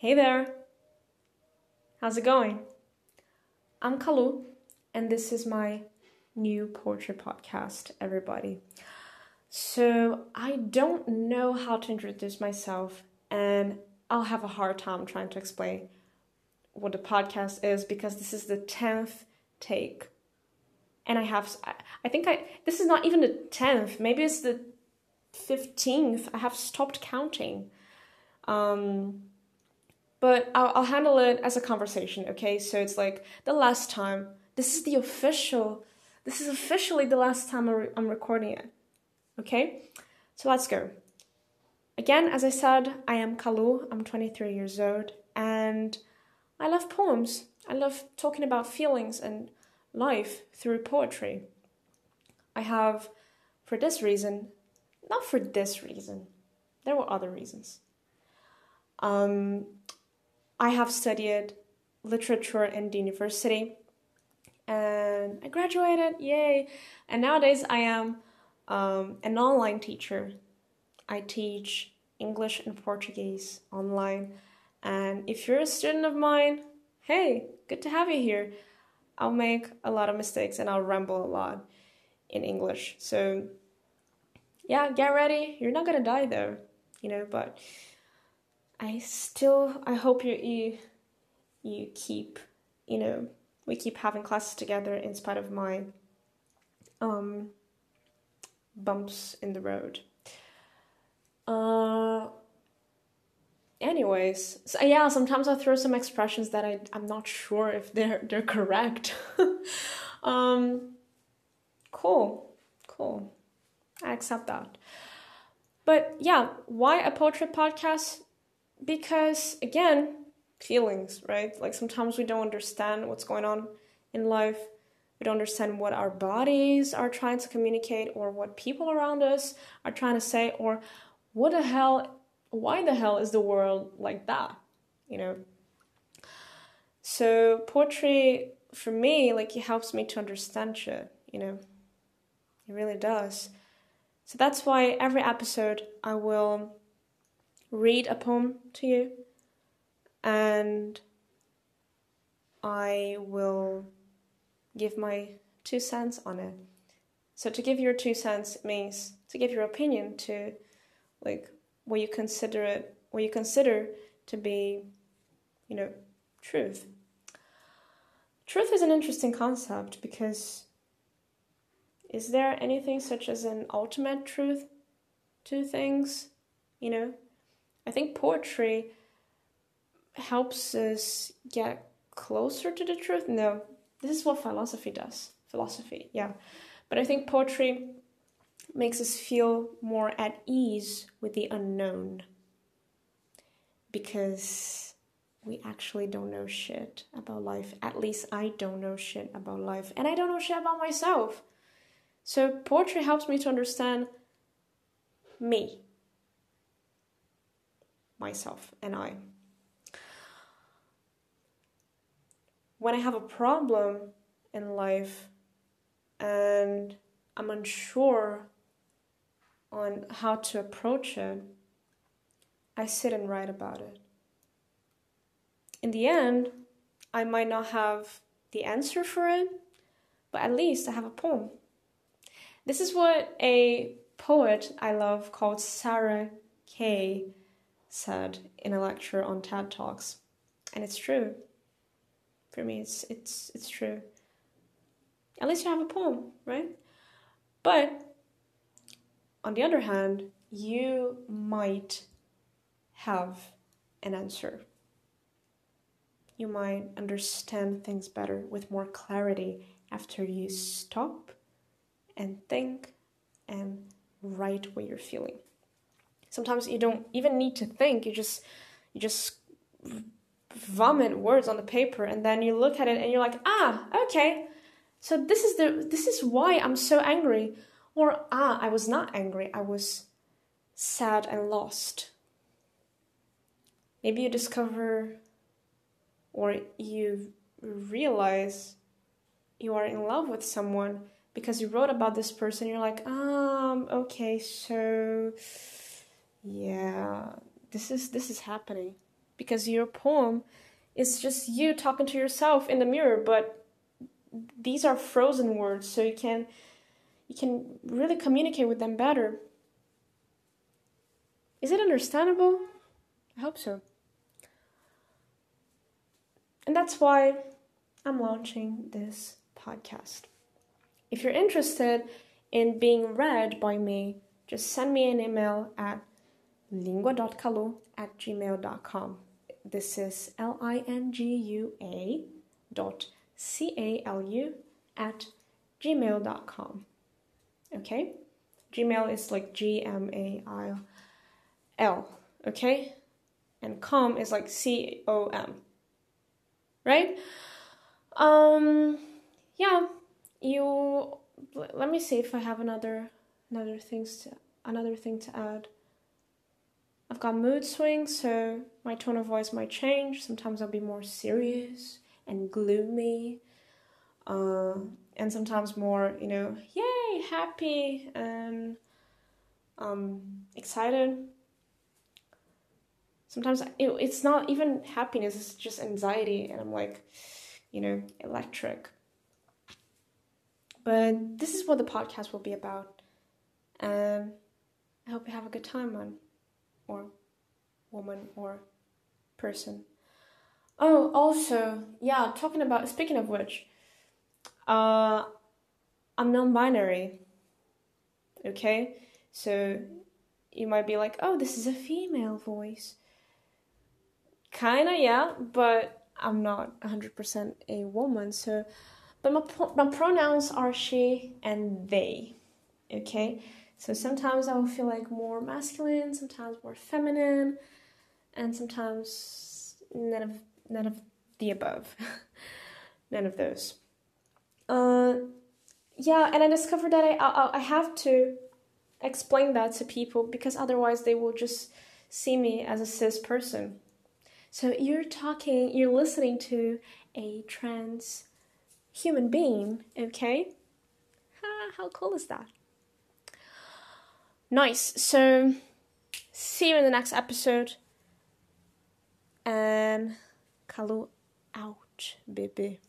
Hey there! How's it going? I'm Calu, and this is my new poetry podcast, everybody. So, I don't know how to introduce myself, and I'll have a hard time trying to explain what the podcast is because this is the 10th take. And I have, I think I, this is not even the 10th, maybe it's the 15th. I have stopped counting. Um, but I'll, I'll handle it as a conversation, okay? So it's like the last time. This is the official, this is officially the last time I'm recording it, okay? So let's go. Again, as I said, I am Calu, I'm 23 years old, and I love poems. I love talking about feelings and life through poetry. I have, for this reason, not for this reason, there were other reasons. Um, I have studied literature in the university and I graduated, yay! And nowadays I am um, an online teacher. I teach English and Portuguese online. And if you're a student of mine, hey, good to have you here. I'll make a lot of mistakes and I'll ramble a lot in English. So, yeah, get ready. You're not gonna die though, you know, but I still I hope you you you keep you know we keep having classes together in spite of my um bumps in the road. Uh anyways so yeah sometimes i throw some expressions that I, i'm not sure if they're they're correct. Um cool cool. I accept that. But yeah why a poetry podcast because again feelings right? Like sometimes we don't understand what's going on in life. We don't understand what our bodies are trying to communicate or what people around us are trying to say or what the hell why the hell is the world like that you know? So poetry for me like it helps me to understand shit you know? It really does. So that's why every episode i will read a poem to you and I will give my two cents on it. So to give your two cents means to give your opinion to like what you consider it what you consider to be, you know, truth. Truth is an interesting concept because is there anything such as an ultimate truth to things? You know, I think poetry helps us get closer to the truth. No, this is what philosophy does. Philosophy, yeah. But I think poetry makes us feel more at ease with the unknown because we actually don't know shit about life. At least I don't know shit about life, and I don't know shit about myself. So, poetry helps me to understand me myself and I. When I have a problem in life and I'm unsure on how to approach it, I sit and write about it. In the end, I might not have the answer for it, but at least I have a poem. This is what a poet I love called Sarah Kay said in a lecture on TED Talks. And it's true. For me, it's it's it's true. At least you have a poem, right? But on the other hand, you might have an answer. You might understand things better with more clarity after you stop and think and write what you're feeling sometimes you don't even need to think. You just you just vomit words on the paper and then you look at it and you're like ah okay. So this is the this is why i'm so angry. Or ah i was not angry. I was sad and lost. Maybe you discover or you realize you are in love with someone because you wrote about this person. You're like um okay so yeah, this is this is happening because your poem is just you talking to yourself in the mirror, but these are frozen words, so you can you can really communicate with them better. Is it understandable? I hope so. And that's why I'm launching this podcast. If you're interested in being read by me, just send me an email at lingua.calu at gmail.com. This is L I N G U A dot C A L U at gmail.com. Okay? Gmail is like G M A I L. Okay? And com is like C O M. Right? Um, yeah, you let me see if I have another another things to another thing to add. I've got mood swings, so my tone of voice might change. Sometimes I'll be more serious and gloomy, uh, and sometimes more, you know, yay, happy and um, excited. Sometimes it, it's not even happiness; it's just anxiety, and I'm like, you know, electric. But this is what the podcast will be about. And I hope you have a good time, man. Or woman or person. Oh, also, yeah, talking about, speaking of which, uh, I'm non binary. Okay? So you might be like, oh, this is a female voice. Kinda, yeah, but I'm not 100% a woman, so but my, my pronouns are she and they. Okay? So sometimes I will feel like more masculine, sometimes more feminine, and sometimes none of none of the above. none of those. Uh, yeah, and I discovered that I, I I have to explain that to people because otherwise they will just see me as a cis person. So you're talking, you're listening to a trans human being, okay? how cool is that? Nice. So, see you in the next episode. And Calu out, baby.